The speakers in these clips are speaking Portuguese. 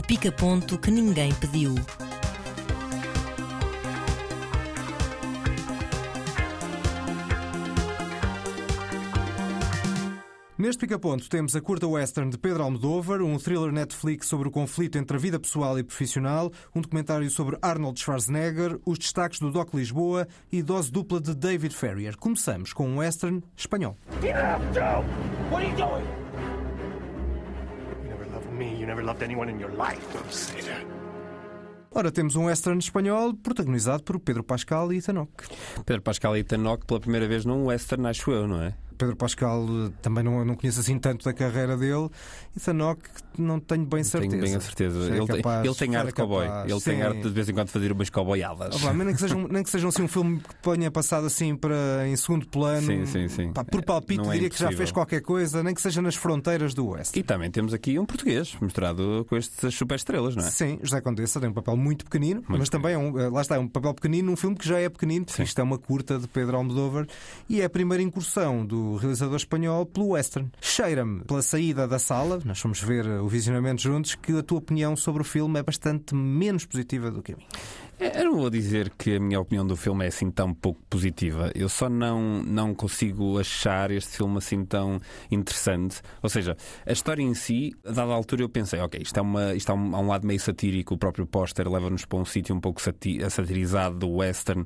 O pica-ponto que ninguém pediu. Neste pica-ponto temos a curta western de Pedro Almodóvar, um thriller Netflix sobre o conflito entre a vida pessoal e profissional, um documentário sobre Arnold Schwarzenegger, os destaques do Doc Lisboa e dose dupla de David Ferrier. Começamos com um western espanhol. Enough, Joe! What are you doing? You never loved anyone in your life. Don't say that. Ora, temos um western espanhol protagonizado por Pedro Pascal e Ethan Hawke. Pedro Pascal e Ethan Hawke pela primeira vez num western, acho eu, não é? Pedro Pascal eh, também não, não conheço assim tanto da carreira dele. Ethan Hawke não tenho bem certeza. Tenho bem a certeza. Se é Ele tem, capaz, ele tem arte é de cowboy. Ele tem Sim. arte de vez em quando fazer umas cowboyadas. Ah, nem que, sejam, nem que sejam assim um filme que ponha passado assim para, em segundo plano. Sim, sim, sim. Pá, por palpite é diria que já fez qualquer coisa, nem que seja nas fronteiras do Oeste. E também temos aqui um português misturado com estas super estrelas, não é? Sim, José Condessa tem um papel muito pequenino, mas também é um, eh, lá está, é um papel pequenino num filme que já é pequenino, porque Sim. isto é uma curta de Pedro Almodóvar e é a primeira incursão do realizador espanhol pelo western. Cheira-me, pela saída da sala, nós fomos ver o visionamento juntos, que a tua opinião sobre o filme é bastante menos positiva do que a minha. É, Eu não vou dizer que a minha opinião do filme é assim tão pouco positiva. Eu só não, não consigo achar este filme assim tão interessante. Ou seja, a história em si, a dada altura eu pensei, ok, isto é, uma, isto é um, há um lado meio satírico. O próprio póster leva-nos para um sítio um pouco sati satirizado do western.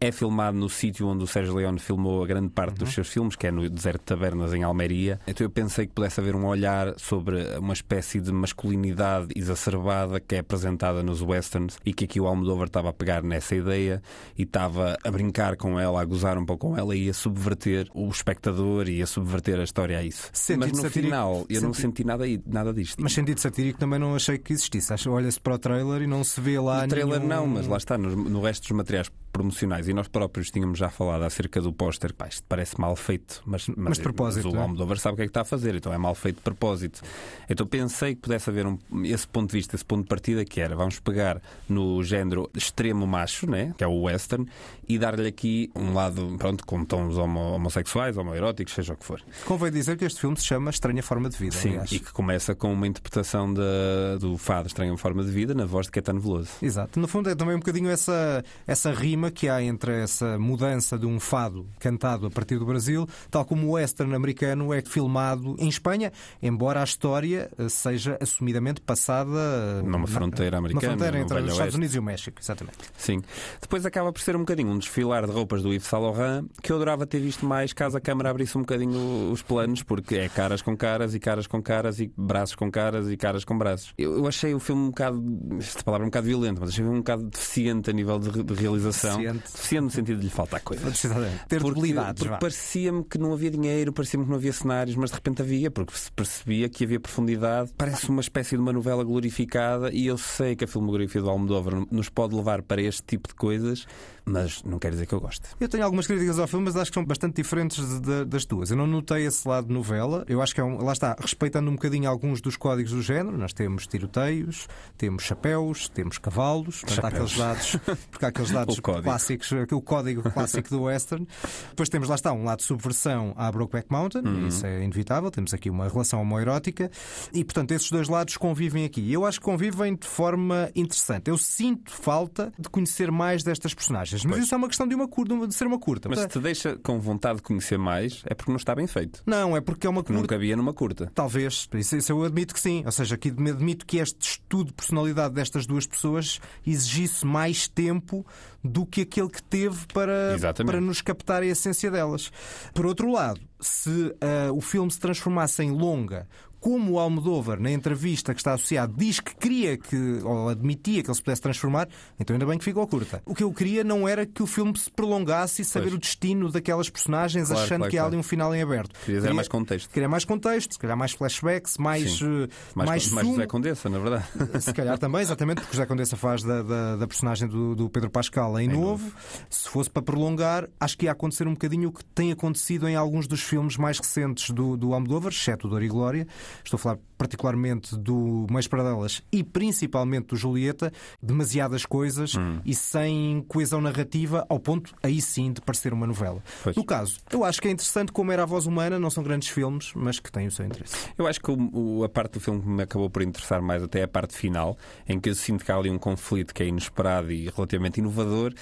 É filmado no sítio onde o Sérgio Leone filmou a grande parte dos seus filmes, que é no Deserto de Tabernas, em Almeria. Então eu pensei que pudesse haver um olhar sobre uma espécie de masculinidade exacerbada que é apresentada nos westerns e que aqui o Almodóvar estava a pegar nessa ideia e estava a brincar com ela, a gozar um pouco com ela e a subverter o espectador e a subverter a história a isso. Sentido Mas no satírico- final eu não senti- senti nada, nada disto. Mas sentido satírico também não achei que existisse. Acho- Olha-se para o trailer e não se vê lá No trailer nenhum- não, mas lá está, no, no resto dos materiais promocionais, e nós próprios tínhamos já falado acerca do póster, pá, isto parece mal feito, mas, Mas de propósito, mas o é? Almodóvar sabe o que é que está a fazer, então é mal feito de propósito. Então pensei que pudesse haver um, esse ponto de vista, esse ponto de partida, que era, vamos pegar no género extremo macho, né, que é o western, e dar-lhe aqui um lado, pronto, com tons homo- homossexuais, homoeróticos, seja o que for. Convém dizer que este filme se chama Estranha Forma de Vida. Sim, aliás. e que começa com uma interpretação da- do fado Estranha Forma de Vida na voz de Caetano Veloso. Exato. No fundo é também um bocadinho essa, essa rima que há entre essa mudança de um fado cantado a partir do Brasil, tal como o western americano é filmado em Espanha, embora a história eh, seja assumidamente passada eh, Numa fronteira americana, Uma fronteira entre os Estados Oeste. Unidos e o México, exatamente. Sim. Depois acaba por ser um bocadinho um desfilar de roupas do Yves Saint Laurent que eu adorava ter visto mais caso a câmara abrisse um bocadinho os planos, porque é caras com caras e caras com caras e braços com caras e caras com braços. Eu, eu achei o filme um bocado, esta palavra é um bocado violenta, mas achei um bocado deficiente a nível de, de realização. Deficiente. Deficiente no sentido de lhe faltar coisas. Ter Porque, porque parecia-me que não havia dinheiro, parecia-me que não havia cenários, mas de repente havia, porque se percebia que havia profundidade. Parece uma espécie de uma novela glorificada e eu sei que a filmografia do Almodóvar nos pode levar para este tipo de coisas, mas não quer dizer que eu goste. Eu tenho algumas críticas ao filme, mas acho que são bastante diferentes de- das tuas. Eu não notei esse lado de novela. Eu acho que é um, lá está, respeitando um bocadinho alguns dos códigos do género. Nós temos tiroteios, temos chapéus, temos cavalos, portanto, há aqueles dados, porque há aqueles dados clássicos, o código clássico do western. Depois temos lá está um lado de subversão à Brokeback Mountain, Uhum. isso é inevitável. Temos aqui uma relação homoerótica e, portanto, esses dois lados convivem aqui. Eu acho que convivem de forma interessante. Eu sinto falta de conhecer mais destas personagens, mas Pois. isso é uma questão de, uma curta, de ser uma curta. Mas se te deixa com vontade de conhecer mais, é porque não está bem feito. Não, é porque é uma Que não curta. cabia numa curta. Talvez, isso, isso eu admito que sim. Ou seja, aqui admito que este estudo de personalidade destas duas pessoas exigisse mais tempo do que aquele que teve para, Exatamente. para nos captar a essência delas. Por outro lado, se ah, o filme se transformasse em longa, como o Almodóvar, na entrevista que está associado, diz que queria que, ou admitia que ele se pudesse transformar, então ainda bem que ficou curta. O que eu queria não era que o filme se prolongasse e saber Pois. o destino daquelas personagens, Claro, achando claro, que há claro. ali um final em aberto. Querias era mais contexto. Queria mais contexto, se calhar mais flashbacks, mais, eh, Mais, mais, mais. José Condessa, na verdade. Se calhar também, exatamente, porque José Condessa faz da, da, da personagem do, do Pedro Pascal em, novo. Se fosse para prolongar, acho que ia acontecer um bocadinho o que tem acontecido em alguns dos filmes mais recentes do, do Almodóvar, exceto o Dor e Glória, estou a falar particularmente do Meios Paradelas e principalmente do Julieta, demasiadas coisas Hum. e sem coesão narrativa, ao ponto, aí sim, de parecer uma novela. Pois. No caso, eu acho que é interessante como era a voz humana, não são grandes filmes, mas que têm o seu interesse. Eu acho que o- a parte do filme que me acabou por interessar mais até é a parte final, em que eu sinto que há ali um conflito que é inesperado e relativamente inovador.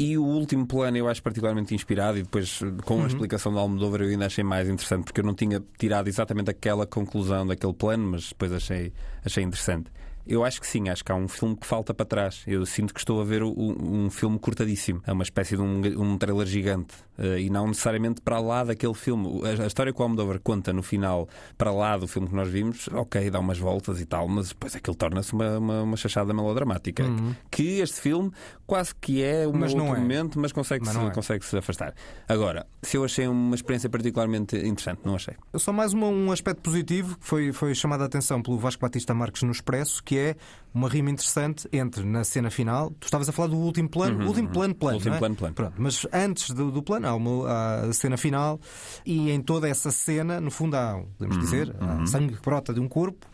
E o último plano eu acho particularmente inspirado e depois com a explicação do Almodóvar eu ainda achei mais interessante porque eu não tinha tirado exatamente aquela conclusão daquele plano, mas depois achei, achei interessante. Eu acho que sim, acho que há um filme que falta para trás. Eu sinto que estou a ver o- um filme cortadíssimo. É uma espécie de um, um trailer gigante. eh, e não necessariamente para lá daquele filme. A, a história que o Almodóvar conta no final, para lá do filme que nós vimos, ok, dá umas voltas e tal, mas depois aquilo torna-se uma, uma, uma chachada melodramática. Que este filme quase que é um Mas não outro é. momento, mas consegue-se Mas não é. consegue -se afastar. Agora, se eu achei uma experiência particularmente interessante, não achei. Só mais uma- um aspecto positivo que foi, foi chamado a atenção pelo Vasco Batista Marques no Expresso, que é uma rima interessante entre na cena final. Tu estavas a falar do último plano, o último plano, plano. Último é? plano, plano. Pronto, mas antes do, do plano há, uma, a cena final e em toda essa cena, no fundo, há, podemos dizer, há sangue que brota de um corpo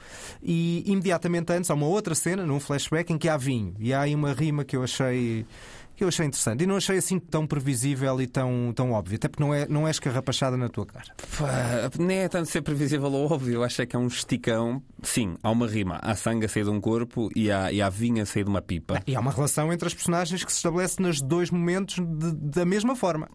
e imediatamente antes há uma outra cena, num flashback, em que há vinho. E há aí uma rima que eu achei. Que eu achei interessante e não achei assim tão previsível e tão, tão óbvio, até porque não é, não é escarrapachada na tua cara. Pá, Nem é tanto ser previsível ou óbvio, eu acho é que é um esticão. Sim, há uma rima. Há sangue a sair de um corpo e há, e há vinho a sair de uma pipa. E há uma relação entre as personagens que se estabelece nos dois momentos de- da mesma forma.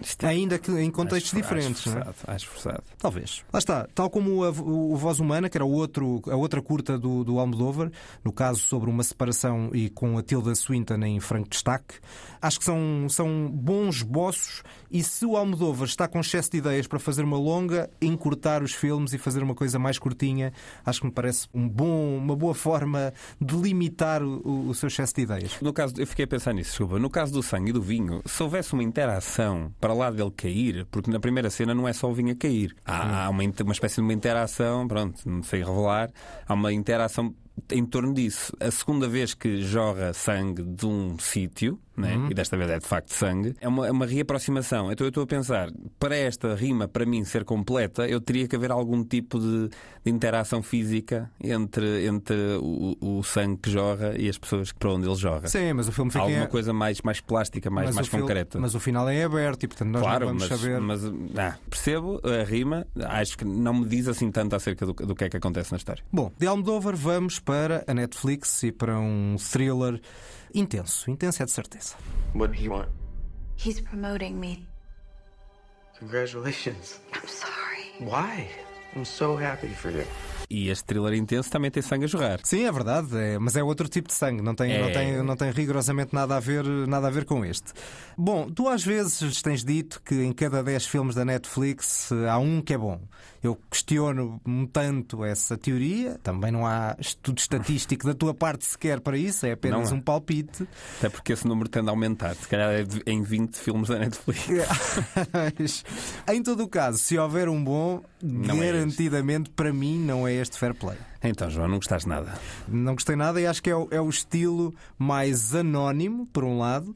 Isto é- Ainda que em contextos acho- diferentes. Acho não é? forçado, acho forçado. Talvez. Lá está. Tal como a, o, Voz Humana, que era outro, a outra curta do, do Almodóvar, no caso sobre uma separação e com a Tilda Swinton em franco destaque, acho que são, são bons esboços e se o Almodóvar está com excesso de ideias para fazer uma longa, encurtar os filmes e fazer uma coisa mais curtinha, acho que me parece um bom, uma boa forma de limitar o, o- o seu excesso de ideias. No caso, eu fiquei a pensar nisso, desculpa. No caso do sangue e do vinho, se houvesse uma interação para lá dele cair, porque na primeira cena não é só o vinho a cair. Há, há uma, uma espécie de uma interação, pronto, não sei revelar, há uma interação em torno disso. A segunda vez que jorra sangue de um sítio, né? e desta vez é de facto sangue, é uma, é uma reaproximação. Então eu estou a pensar, para esta rima, para mim ser completa, eu teria que haver algum tipo de, de interação física entre, entre o, o sangue que jorra e as pessoas para onde ele jorra. Sim, mas o filme fica Alguma coisa mais, mais plástica, mais, mas mais o fil- concreta. Mas o final é aberto e, portanto, nós claro, não vamos mas, saber. mas ah, percebo a rima, acho que não me diz assim tanto acerca do, do que é que acontece na história. Bom, de Almodóvar vamos para a Netflix e para um thriller intenso. Intenso é de certeza. What do you want? He's promoting me. Congratulations. I'm sorry. Why? I'm so happy for you. E este thriller intenso também tem sangue a jorrar. Sim, é verdade, é- mas é outro tipo de sangue, não tem, É. não, tem, não tem rigorosamente nada a, ver, nada a ver com este. Bom, tu às vezes tens dito que em cada 10 filmes da Netflix há um que é bom. Eu questiono um tanto essa teoria, também não há estudo estatístico da tua parte sequer para isso, é apenas há. um palpite. Até porque esse número tende a aumentar. Se calhar é em 20 filmes da Netflix. Mas, em todo o caso, se houver um bom, Não é garantidamente para mim não é este fair play. Então, João, não gostaste nada. Não gostei nada e acho que é o, é o estilo mais anónimo, por um lado,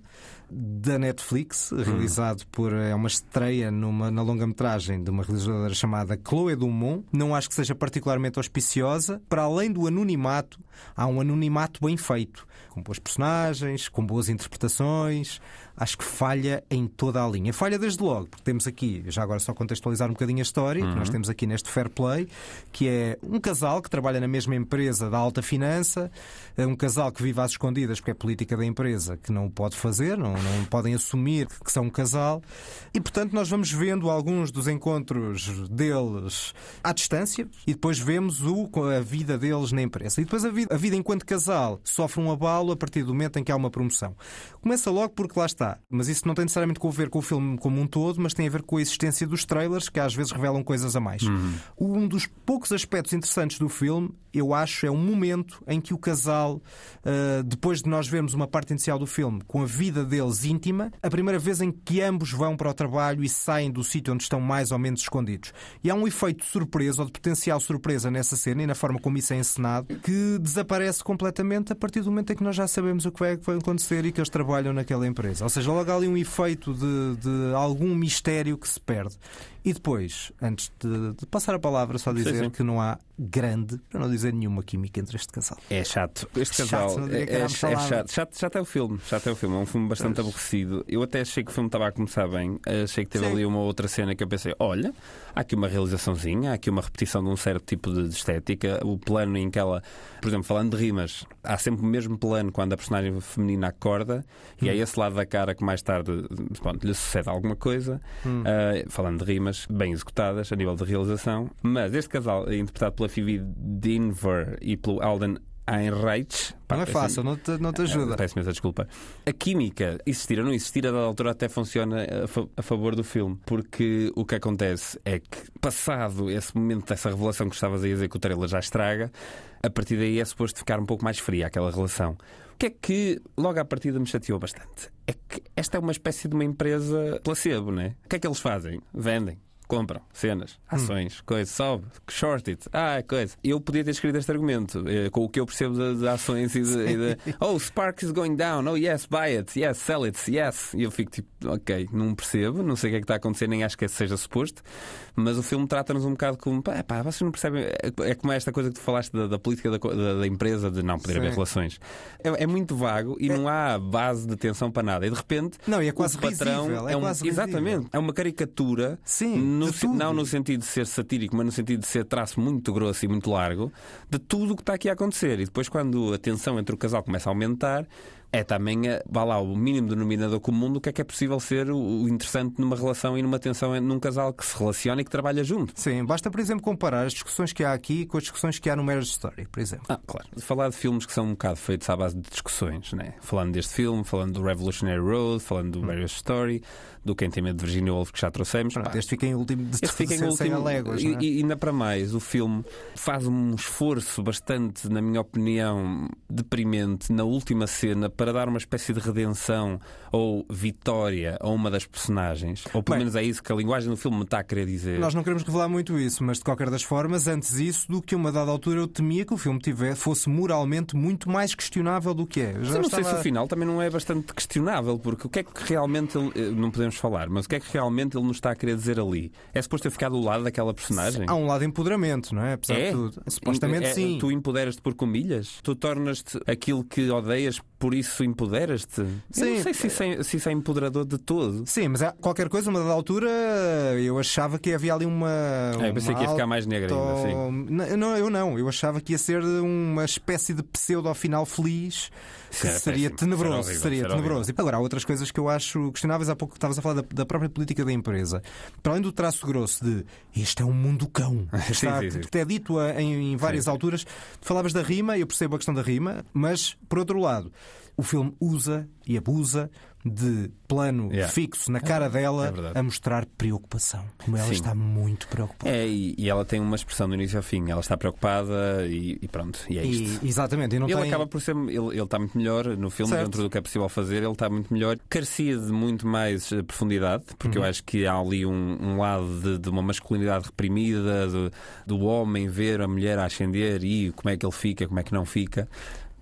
da Netflix, realizado por. É uma estreia numa, na longa-metragem de uma realizadora chamada Chloé Dumont. Não acho que seja particularmente auspiciosa. Para além do anonimato, há um anonimato bem feito, com boas personagens, com boas interpretações. Acho que falha em toda a linha. Falha desde logo, porque temos aqui, já agora só contextualizar um bocadinho a história, que nós temos aqui neste Fair Play, que é um casal que trabalha na mesma empresa da alta finança, é um casal que vive às escondidas porque é política da empresa que não o pode fazer, não, não podem assumir que são um casal, e portanto nós vamos vendo alguns dos encontros deles à distância e depois vemos o, a vida deles na empresa. E depois a vida, a vida enquanto casal sofre um abalo a partir do momento em que há uma promoção. Começa logo porque lá está, mas isso não tem necessariamente a ver com o filme como um todo, mas tem a ver com a existência dos trailers que às vezes revelam coisas a mais. Um dos poucos aspectos interessantes do filme, eu acho, é um momento em que o casal, ah, depois de nós vermos uma parte inicial do filme com a vida deles íntima, a primeira vez em que ambos vão para o trabalho e saem do sítio onde estão mais ou menos escondidos. E há um efeito de surpresa ou de potencial surpresa nessa cena e na forma como isso é encenado que desaparece completamente a partir do momento em que nós já sabemos o que vai acontecer e que eles trabalham naquela empresa. Ou seja, logo há ali um efeito de, de algum mistério que se perde. E depois, antes de, de passar a palavra, só dizer sim. que não há grande, para não dizer nenhuma química entre este casal. É chato. Este Chato, casal diria é, que é, é salada. chato. chato. Chato é o filme. Chato é o filme. É um filme bastante aborrecido. Eu até achei que o filme estava a começar bem. Achei que teve Sim. ali uma outra cena que eu pensei: olha, há aqui uma realizaçãozinha, há aqui uma repetição de um certo tipo de estética. O plano em que ela, por exemplo, falando de rimas, há sempre o mesmo plano quando a personagem feminina acorda e é esse lado da cara que mais tarde pronto, lhe sucede alguma coisa. Ah, falando de rimas bem executadas a nível de realização. Mas este casal, é interpretado pela Phoebe Dinver e pelo Alden Einreich. pá, Não é fácil, não te, não te ajuda. é, Peço imensa desculpa. A química, existir ou não existir, a dada altura até funciona a, fa- a favor do filme. Porque o que acontece é que, passado esse momento dessa revelação que estavas a dizer que o trailer já estraga, a partir daí é suposto ficar um pouco mais fria aquela relação. O que é que logo à partida me chateou bastante? É que esta é uma espécie de uma empresa placebo, né? O que é que eles fazem? Vendem. Compram cenas, ações, coisas, sobe, short it, ah, é coisa. Eu podia ter escrito este argumento eh, com o que eu percebo de ações e de, e de, Oh, Spark is going down, oh yes, buy it, yes, sell it, yes. E eu fico tipo, ok, não percebo, não sei o que é que está a acontecer, nem acho que seja suposto, mas o filme trata-nos um bocado como, pá, pá, vocês não percebem, é, é como esta coisa que tu falaste da, da política da, da- da empresa de não poder Sim. haver relações. É, é muito vago e não há base de tensão para nada. E de repente, Não, e é quase o patrão risível, é um, quase exatamente, risível. é uma caricatura Sim, no não no sentido de ser satírico, mas no sentido de ser traço muito grosso e muito largo de tudo o que está aqui a acontecer. E depois, quando a tensão entre o casal começa a aumentar, é também, vá lá, o mínimo denominador comum do que é que é possível ser o, interessante numa relação e numa tensão num casal que se relaciona e que trabalha junto. Sim, basta, por exemplo, comparar as discussões que há aqui com as discussões que há no Marriage Story, por exemplo. Ah, claro. Falar de filmes que são um bocado feitos à base de discussões, né? Falando deste filme, falando do Revolutionary Road, falando do Marriage Story, do Quem Tem Medo de Virginia Woolf que já trouxemos. Pronto, Pá, este fica em último de Este fica em último. e, é? e ainda para mais, o filme faz um esforço bastante, na minha opinião, deprimente na última cena para dar uma espécie de redenção ou vitória a uma das personagens. Ou pelo Bem, menos é isso que a linguagem do filme me está a querer dizer. Nós não queremos revelar muito isso, mas de qualquer das formas, antes isso do que a uma dada altura eu temia que o filme tivesse, fosse moralmente muito mais questionável do que é. Eu já não sei estava- se o final também não é bastante questionável, porque o que é que realmente ele, eh, não podemos falar, mas o que é que realmente ele nos está a querer dizer ali? É suposto ter ficado do lado daquela personagem? Há um lado de empoderamento, não é? Apesar É? de tudo. Supostamente É- sim. Tu empoderas-te por comilhas? Tu tornas-te aquilo que odeias, por isso empoderas-te? Eu Sim. não sei se isso, é, se isso é empoderador de todo. Sim, mas há qualquer coisa, uma dada altura, eu achava que havia ali uma. É, eu pensei uma que ia ficar mais negra ainda, sim. Não, não, eu não. Eu achava que ia ser uma espécie de pseudo final feliz que era seria péssimo. tenebroso. Horrível, seria era tenebroso. E agora, há outras coisas que eu acho questionáveis. Há pouco estavas a falar da, da própria política da empresa. Para além do traço grosso de este é um mundo cão, Sim, está, sim, sim. que é dito a- em, em várias alturas. Tu falavas da rima, eu percebo a questão da rima, mas, por outro lado, o filme usa e abusa de plano Yeah. fixo na cara dela é a mostrar preocupação. Como ela Sim. está muito preocupada. É, e, e ela tem uma expressão do início ao fim. Ela está preocupada e, e pronto, e é isto. E, exatamente, e não ele tem... acaba por ser. Ele, ele está muito melhor no filme, Certo. dentro do que é possível fazer. Ele está muito melhor. Carecia de muito mais eh, profundidade, porque Uhum. eu acho que há ali um, um lado de, de uma masculinidade reprimida, do, do homem ver a mulher a ascender e como é que ele fica, como é que não fica.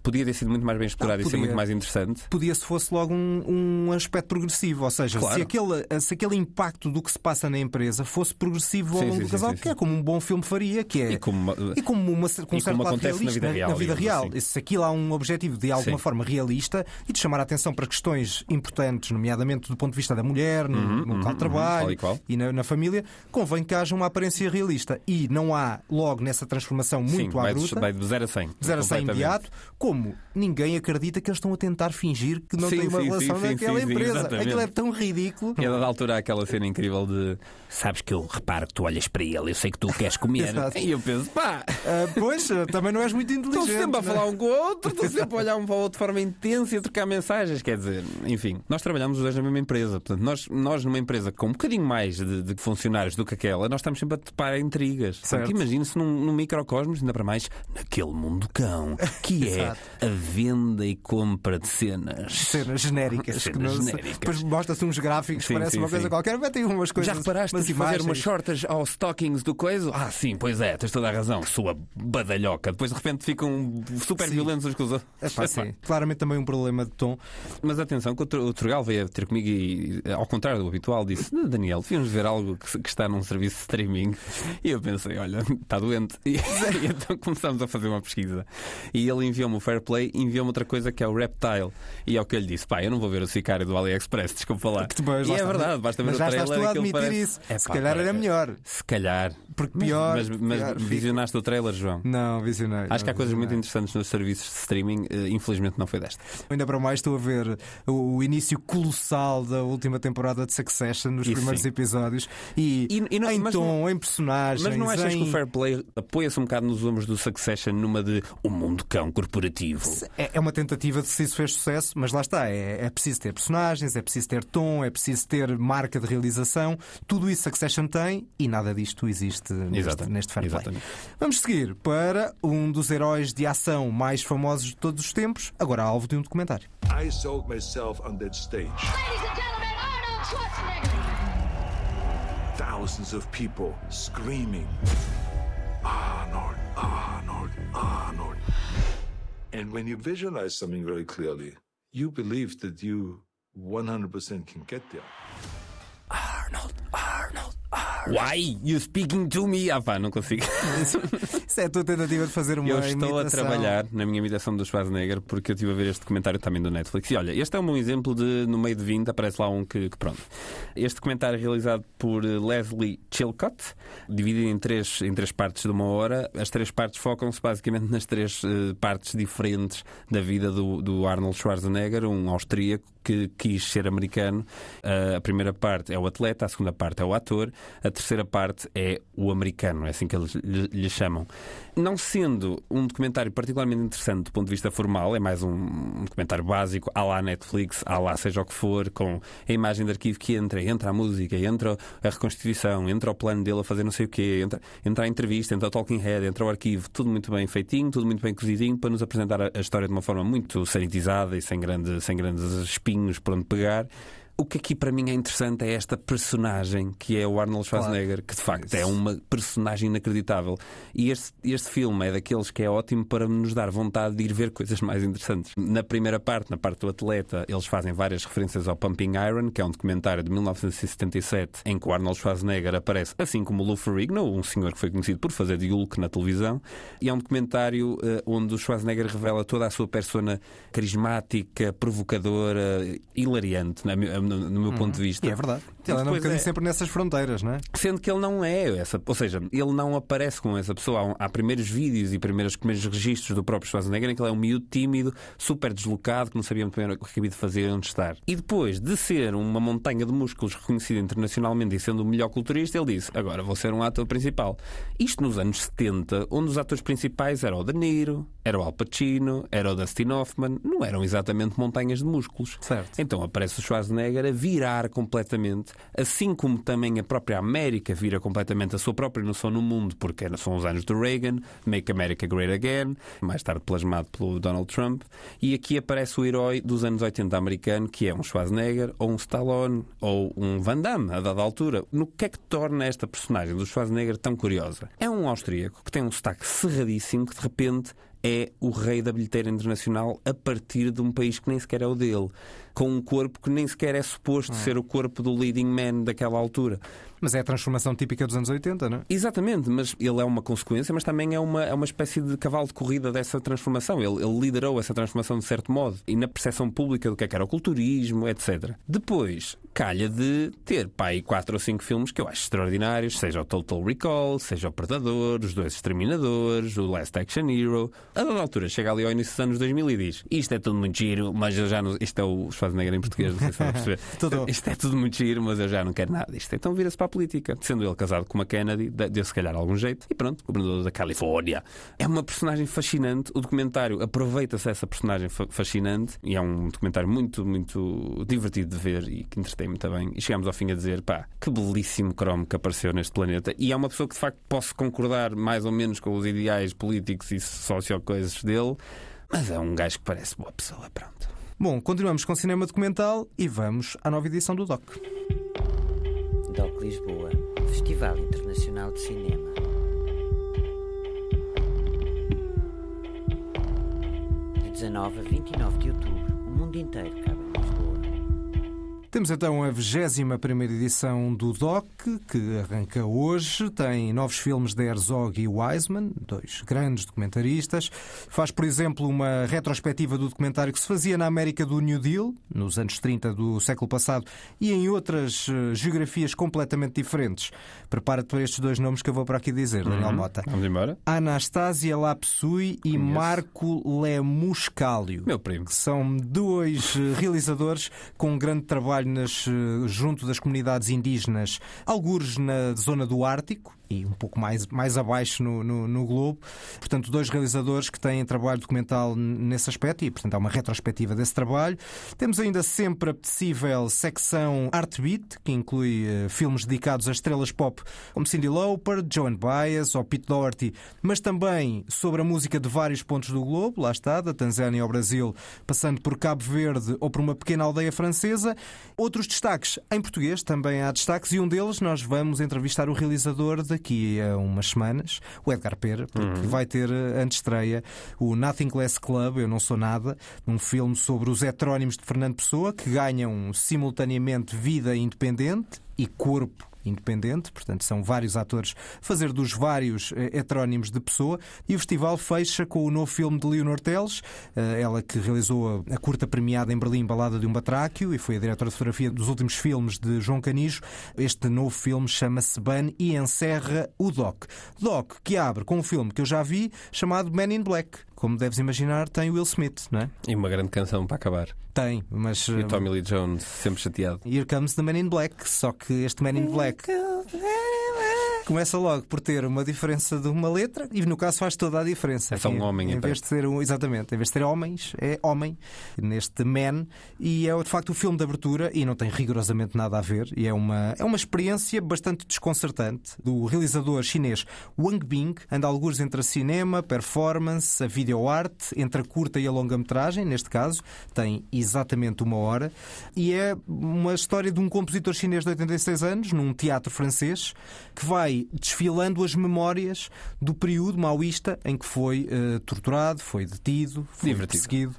Podia ter sido muito mais bem explorado Ah, e ser muito mais interessante. podia se fosse logo um, um aspecto progressivo, ou seja, Claro. se, aquele, se aquele impacto do que se passa na empresa fosse progressivo ao longo sim, do casal, sim, que sim. é como um bom filme faria, que é E como, E como, uma, com um E certo como lado acontece na realista, vida real, Na vida real. assim. E Se aquilo há um objetivo de alguma forma realista e de chamar a atenção para questões importantes, nomeadamente do ponto de vista da mulher, no, no local de trabalho tal e qual. na, na família, convém que haja uma aparência realista. E não há logo nessa transformação muito sim, à vai, de- bruta. vai de 0 a 100. de zero a 100 completamente. imediato, como ninguém acredita que eles estão a tentar fingir que não Sim, têm uma sim, relação sim, sim, naquela sim, sim, empresa. exatamente. Aquilo é tão ridículo. E a dada altura há aquela cena incrível de sabes que eu reparo que tu olhas para ele, eu sei que tu queres comer. E eu penso, pá, Ah, pois, ah, também não és muito inteligente. Estão sempre a é? falar um com o outro, estão sempre a olhar um para o outro de forma intensa e a trocar mensagens. Quer dizer, enfim, nós trabalhamos os dois na mesma empresa. Portanto, nós, nós numa empresa com um bocadinho mais de, de funcionários do que aquela, nós estamos sempre a topar intrigas. Imagine-se num, num microcosmos, ainda para mais, naquele mundo cão, que é. a venda e compra de cenas. cenas genéricas. Cenas não genéricas. Depois mostra-se uns gráficos, Sim, parece sim, uma coisa sim. qualquer, metem umas coisas. Já reparaste umas que fazer umas shortas aos stockings do coisa? Ah, sim, pois é, tens toda a razão. Sua badalhoca. Depois de repente ficam super violentos uns com os outros. É pá, sim. Claramente também um problema de tom. Mas atenção, que o Tr- o Trugal veio ter comigo e, ao contrário do habitual, disse: "Não, Daniel, devíamos ver algo que, que está num serviço de streaming. E eu pensei: olha, está doente. E, e então começámos a fazer uma pesquisa. E ele enviou-me o Fair Play enviou-me outra coisa que é o Reptile. E é o que eu lhe disse: pá, eu não vou ver o Sicário do AliExpress, desculpa lá. Que depois, e é está. verdade, basta ver Mas o já trailer. estás tu a admitir parece- isso. É Se pá, calhar era melhor. Se calhar. Porque pior. Mas, mas pior fica. visionaste o trailer, João? Não, visionei. Acho que há não coisas muito interessantes nos serviços de streaming, eh, infelizmente não foi desta. Ainda para mais estou a ver o, início colossal da última temporada de Succession nos Isso primeiros sim. episódios e, E- e não- em mas tom, em personagens. Mas não achas em... que o Fair Play apoia-se um bocado nos ombros do Succession numa de o mundo cão corporativo? É é uma tentativa de se isso fez sucesso, mas lá está. É, é preciso ter personagens, é preciso ter tom, é preciso ter marca de realização. Tudo isso Succession tem e nada disto existe neste, neste Fair Play. exatamente. Vamos seguir para um dos heróis de ação mais famosos de todos os tempos, agora alvo de um documentário. I sold myself on that stage. Ladies and gentlemen, Arnold Schwarzenegger. Thousands of people screaming, Arnold, Arnold, Arnold. And when you visualize something very clearly, you believe that you 100% can get there. Arnold, Arnold, Arnold. Why you speaking to me? Ah pá, não consigo. Isso é a tua tentativa de fazer uma Eu estou a imitação. trabalhar na minha imitação do Schwarzenegger porque eu estive a ver este documentário também do Netflix. E olha, este é um bom exemplo de, no meio de 20, aparece lá um que, que pronto. Este documentário é realizado por eh, Leslie Chilcott, dividido em três, em três partes de uma hora. As três partes focam-se basicamente nas três eh, partes diferentes da vida do, do Arnold Schwarzenegger, um austríaco que quis ser americano. Uh, a primeira parte é o atleta, a segunda parte é o ator, a terceira parte é o americano, é assim que eles lhe, chamam. Não sendo um documentário particularmente interessante do ponto de vista formal, é mais um, um documentário básico, à lá Netflix, à lá seja o que for, com a imagem de arquivo que entra, entra a música, entra a reconstituição, entra o plano dele a fazer não sei o quê, entra, entra a entrevista, entra o talking head, entra o arquivo, tudo muito bem feitinho, tudo muito bem cozidinho, para nos apresentar a, história de uma forma muito sanitizada e sem, grande, sem grandes espinhos por onde pegar. O que aqui para mim é interessante é esta personagem que é o Arnold Schwarzenegger, que de facto é uma personagem inacreditável. E este, este filme é daqueles que é ótimo para nos dar vontade de ir ver coisas mais interessantes. Na primeira parte, na parte do atleta, eles fazem várias referências ao Pumping Iron, que é um documentário de 1977 em que o Arnold Schwarzenegger aparece, assim como o Lou Ferrigno, um senhor que foi conhecido por fazer de Hulk na televisão. E é um documentário eh, onde o Schwarzenegger revela toda a sua persona carismática, provocadora, hilariante, na no, no meu ponto de vista. E é verdade. Ele anda um depois bocadinho é- sempre nessas fronteiras, não é? Sendo que ele não é essa, ou seja, ele não aparece com essa pessoa. Há, um- há primeiros vídeos e primeiros, primeiros registros do próprio Schwarzenegger em que ele é um miúdo tímido, super deslocado, que não sabia muito bem o que acabia de fazer e onde estar. E depois de ser uma montanha de músculos reconhecida internacionalmente e sendo o melhor culturista, ele disse: Agora vou ser um ator principal. Isto nos anos 70, onde os atores principais eram o De Niro, era o Al Pacino, era o Dustin Hoffman, não eram exatamente montanhas de músculos. Certo. Então aparece o Schwarzenegger a virar completamente, assim como também a própria América vira completamente a sua própria noção no mundo, porque são os anos do Reagan, Make America Great Again, mais tarde plasmado pelo Donald Trump, e aqui aparece o herói dos anos 80 americano, que é um Schwarzenegger, ou um Stallone, ou um Van Damme, a dada altura. No que é que torna esta personagem do Schwarzenegger tão curiosa? É um austríaco que tem um sotaque cerradíssimo, que de repente é o rei da bilheteira internacional a partir de um país que nem sequer é o dele, com um corpo que nem sequer é suposto ser o corpo do leading man daquela altura. Mas é a transformação típica dos anos 80, não é? Exatamente, mas ele é uma consequência, mas também é uma, é uma espécie de cavalo de corrida dessa transformação. Ele, ele liderou essa transformação de certo modo e na percepção pública do que é que era o culturismo, etc. Depois, calha de ter pá, aí quatro ou cinco filmes que eu acho extraordinários, seja o Total Recall, seja o Predador, Os Dois Exterminadores, o Last Action Hero. A dada altura, chega ali ao início dos anos 2000 e diz: Isto é tudo muito giro, mas eu já não. Isto é o Schwarzenegger em português, não sei se a perceber. Isto é tudo muito giro, mas eu já não quero nada disto. Então vira-se para a política. Sendo ele casado com uma Kennedy, de- deu se calhar algum jeito. E pronto, governador da Califórnia. É uma personagem fascinante. O documentário aproveita-se dessa personagem fa- fascinante. E é um documentário muito, muito divertido de ver e que entretém muito bem. E chegamos ao fim a dizer, pá, que belíssimo cromo que apareceu neste planeta. E é uma pessoa que de facto posso concordar mais ou menos com os ideais políticos e socio-coisas dele. Mas é um gajo que parece boa pessoa, pronto. Bom, continuamos com cinema documental e vamos à nova edição do DOC. DOC Lisboa, Festival Internacional de Cinema. De 19 a 29 de outubro, o mundo inteiro cabe temos então a 21 edição do DOC, que arranca hoje. Tem novos filmes de Herzog e Wiseman, dois grandes documentaristas. Faz, por exemplo, uma retrospectiva do documentário que se fazia na América do New Deal, nos anos 30 do século passado, e em outras eh, geografias completamente diferentes. Prepara-te para estes dois nomes que eu vou para aqui dizer, Daniel Mota. Vamos embora? Anastasia Lapsui e Conheço. Marco Lemuscalio. Meu primo. que são dois eh, realizadores com um grande trabalho nas, eh, junto das comunidades indígenas, algures na zona do Ártico e um pouco mais, mais abaixo no, no, no globo. Portanto, dois realizadores que têm trabalho documental nesse aspecto e, portanto, há uma retrospectiva desse trabalho. Temos ainda sempre a apetecível secção Art Beat, que inclui eh, filmes dedicados a estrelas pop como Cyndi Lauper, Joan Baez ou Pete Doherty, mas também sobre a música de vários pontos do globo, lá está, da Tanzânia ao Brasil, passando por Cabo Verde ou por uma pequena aldeia francesa. Outros destaques em português, também há destaques, e um deles nós vamos entrevistar o realizador daqui a umas semanas, o Edgar Pera, porque vai ter eh, antestreia o Nothing Less Club, Eu Não Sou Nada, um filme sobre os heterónimos de Fernando Pessoa, que ganham simultaneamente vida independente e corpo independente, portanto são vários atores fazer dos vários eh, heterónimos de pessoa e o festival fecha com o novo filme de Leonor Teles, eh, ela que realizou a curta premiada em Berlim Balada de um Batráquio e foi a diretora de fotografia dos últimos filmes de João Canijo. Este novo filme chama-se Ban e encerra o Doc. Doc que abre com um filme que eu já vi chamado Men in Black. Como deves imaginar, tem Will Smith, não é? E uma grande canção para acabar. Tem, mas E eh, o Tommy Lee Jones, sempre chateado. Here comes the Man in Black, só que este Man in Black começa logo por ter uma diferença de uma letra e no caso faz toda a diferença. É só um Em- homem, Em então. vez de ser um, exatamente, em vez de ter homens, é homem neste Man e é de facto o filme de abertura e não tem rigorosamente nada a ver e é uma, é uma experiência bastante desconcertante do realizador chinês Wang Bing, anda alguns entre a cinema, performance, a videoarte, entre a curta e a longa-metragem, neste caso, tem exatamente uma hora e é uma história de um compositor chinês de 86 anos, num teatro francês, que vai desfilando as memórias do período maoísta em que foi eh, torturado, foi detido, foi Divertido. perseguido.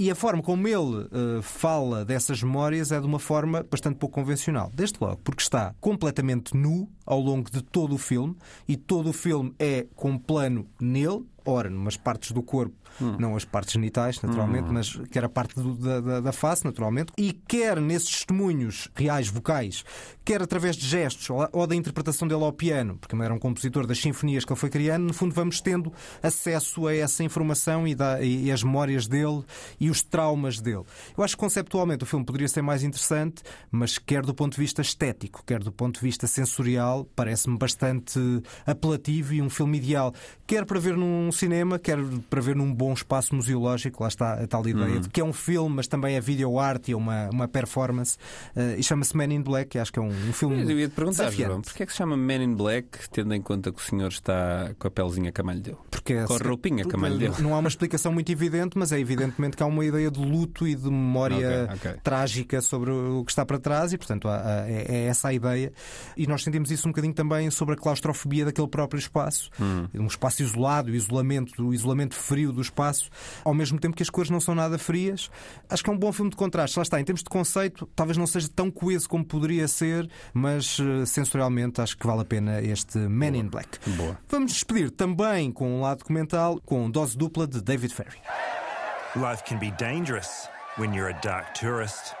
E a forma como ele eh, fala dessas memórias é de uma forma bastante pouco convencional. Desde logo, porque está completamente nu ao longo de todo o filme e todo o filme é com plano nele, ora, numas partes do corpo, não as partes genitais, naturalmente, mas quer a parte do- da, da- face, naturalmente, e quer nesses testemunhos reais, vocais, quer através de gestos ou, ou da interpretação dele ao piano, porque ele era um compositor das sinfonias que ele foi criando, no fundo vamos tendo acesso a essa informação e, da- e- e as memórias dele e os traumas dele. Eu acho que conceptualmente o filme poderia ser mais interessante, mas quer do ponto de vista estético, quer do ponto de vista sensorial, parece-me bastante apelativo e um filme ideal. Quer para ver num cinema, quer para ver num bom espaço museológico, lá está a tal ideia de que é um filme, mas também é video art e é uma, uma performance, eh, e chama-se Man in Black, acho que é um, um filme Eu ia te perguntar, desafiante. João, porquê é que se chama Men in Black, tendo em conta que o senhor está com a pelezinha que a mãe lhe deu? Porque é- Com a roupinha que a mãe lhe deu. Não há uma explicação muito evidente, mas é evidentemente que há uma ideia de luto e de memória Ok, ok. trágica sobre o que está para trás e, portanto, há- há- é, é essa a ideia. E nós sentimos isso um bocadinho também sobre a claustrofobia daquele próprio espaço. Hum. Um espaço isolado, o isolamento, o isolamento frio do espaço, ao mesmo tempo que as cores não são nada frias. Acho que é um bom filme de contraste. Lá está, em termos de conceito, talvez não seja tão coeso como poderia ser, mas eh, sensorialmente acho que vale a pena este Man in Black. Boa. Vamos despedir também com um lado documental com dose dupla de David Ferry. Life can be dangerous when you're a dark tourist.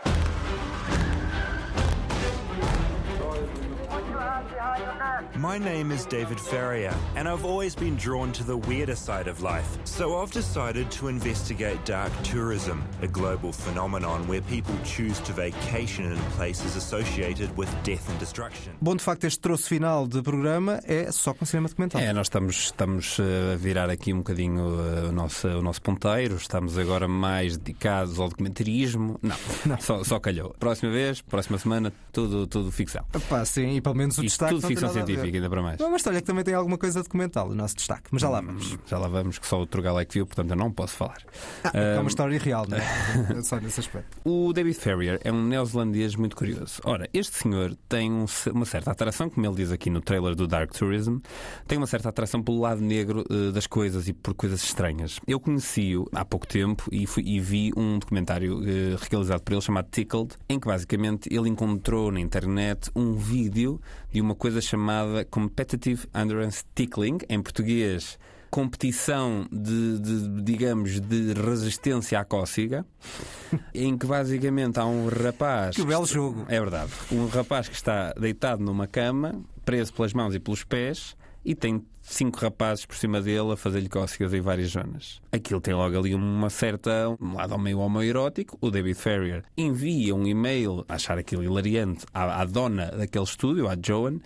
My name is David Ferrier, and I've always been drawn to the weirder side of life. So I've decided to investigate dark tourism, a global phenomenon where people choose to vacation in places associated with death and destruction. Bom, de facto, este troço final de programa é só com cinema documental. É, nós estamos, estamos eh, a virar aqui um bocadinho eh, o nosso, o nosso ponteiro, estamos agora mais dedicados ao documentarismo. Não, Só, só calhou. Próxima vez, próxima semana, tudo, tudo ficção. Pá, sim, e pelo menos o destaque tudo ficção científica. ainda para mais. Não, mas olha que também tem alguma coisa documental, o nosso destaque. Mas já lá vamos. Já lá vamos, que só outro galo é que viu, portanto eu não posso falar. Ah, é uma história real, não é? Só nesse aspecto. O David Ferrier é um neozelandês muito curioso. Ora, este senhor tem um- uma certa atração, como ele diz aqui no trailer do Dark Tourism, tem uma certa atração pelo lado negro eh, das coisas e por coisas estranhas. Eu conheci-o há pouco tempo e, fui- e vi um documentário eh, realizado por ele chamado Tickled, em que basicamente ele encontrou na internet um vídeo de uma coisa chamada Competitive Endurance Tickling, em português competição de, de, digamos, de resistência à cócega, em que basicamente há um rapaz. Que belo jogo. É verdade. Um rapaz que está deitado numa cama, preso pelas mãos e pelos pés, e tem cinco rapazes por cima dele a fazer-lhe cócegas em várias zonas. Aquilo tem logo ali uma certa. um lado meio homoerótico. O David Ferrier envia um e-mail a achar aquilo hilariante à, à dona daquele estúdio, à Joan.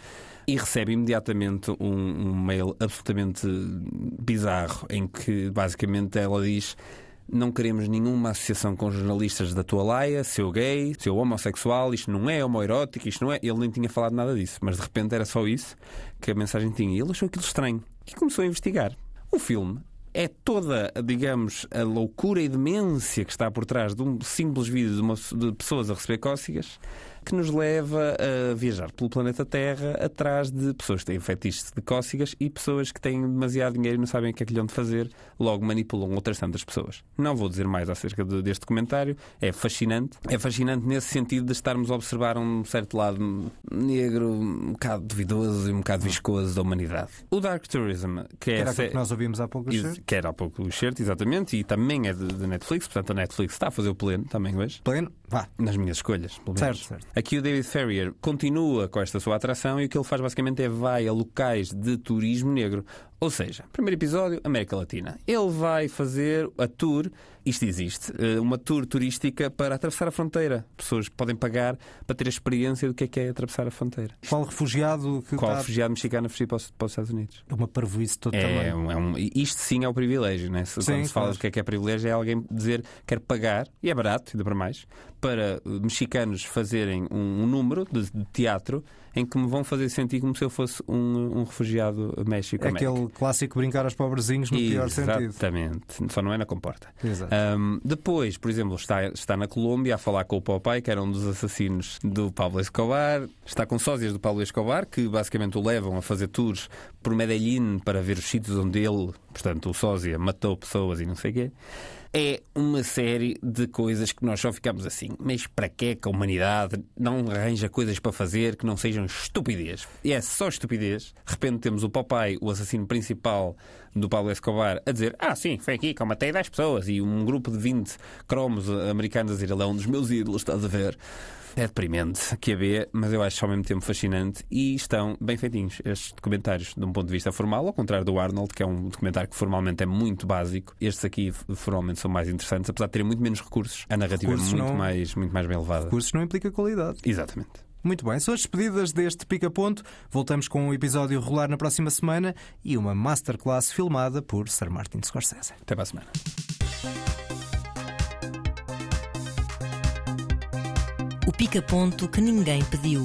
E recebe imediatamente um, um mail absolutamente bizarro em que basicamente ela diz não queremos nenhuma associação com jornalistas da tua laia, seu gay, seu homossexual, isto não é homoerótico, isto não é. Ele nem tinha falado nada disso, mas de repente era só isso que a mensagem tinha. E ele achou aquilo estranho e começou a investigar. O filme é toda, digamos, a loucura e demência que está por trás de um simples vídeo de, uma- de pessoas a receber cócegas que nos leva a viajar pelo planeta Terra atrás de pessoas que têm fetiches de cócegas e pessoas que têm demasiado dinheiro e não sabem o que é que lhe hão de fazer, logo manipulam outras tantas pessoas. Não vou dizer mais acerca de- deste documentário, é fascinante. É fascinante nesse sentido de estarmos a observar um certo lado negro, um bocado duvidoso e um bocado viscoso da humanidade. O Dark Tourism, que é Era a aquilo sé- que nós ouvimos há pouco. e- Cheiro. que era há pouco o shirt, exatamente, e também é de, de Netflix, portanto a Netflix está a fazer o pleno também hoje. Pleno? Vá. Nas minhas escolhas, pelo menos. Certo, certo. Aqui o David Ferrier continua com esta sua atração e o que ele faz basicamente é vai a locais de turismo negro. Ou seja, primeiro episódio, América Latina. Ele vai fazer a tour, isto existe, eh, uma tour turística para atravessar a fronteira. Pessoas podem pagar para ter a experiência do que é que é atravessar a fronteira. Qual refugiado que Qual está... refugiado mexicano a fugir para os, para os Estados Unidos? É uma parvoíce todo É, também. um- é um- isto sim é o privilégio, né? Se, Sim, quando se fala claro. do que é que é privilégio, é alguém dizer quer pagar, e é barato, ainda para mais, para uh, mexicanos fazerem um, um número de, de teatro em que me vão fazer sentir como se eu fosse um, um refugiado México. É aquele clássico brincar aos pobrezinhos no pior sentido. Exatamente, só não é na comporta. Um, depois, por exemplo, está, está na Colômbia a falar com o Popeye, que era um dos assassinos do Pablo Escobar. Está com sósias do Pablo Escobar, que basicamente o levam a fazer tours por Medellín para ver os sítios onde ele, portanto, o sósia, matou pessoas e não sei o quê. É uma série de coisas que nós só ficamos assim. Mas para que que a humanidade não arranja coisas para fazer que não sejam estupidez? E é só estupidez. De repente temos o Popeye, o assassino principal do Pablo Escobar, a dizer: Ah, sim, foi aqui que eu matei 10 pessoas. E um grupo de 20 cromos americanos a dizer: Ele é um dos meus ídolos, estás a ver? É deprimente que a ver, mas eu acho ao mesmo tempo fascinante e estão bem feitinhos estes documentários de um ponto de vista formal, ao contrário do Arnold, que é um documentário que formalmente é muito básico. Estes aqui formalmente são mais interessantes, apesar de terem muito menos recursos. A narrativa Recursos é muito, não- mais, muito mais bem levada. Cursos não implica qualidade. Exatamente. Muito bem, são as despedidas deste Pica-Ponto. Voltamos com um episódio rolar na próxima semana e uma masterclass filmada por Sir Martin Scorsese. Até para a semana. Pica-ponto que ninguém pediu.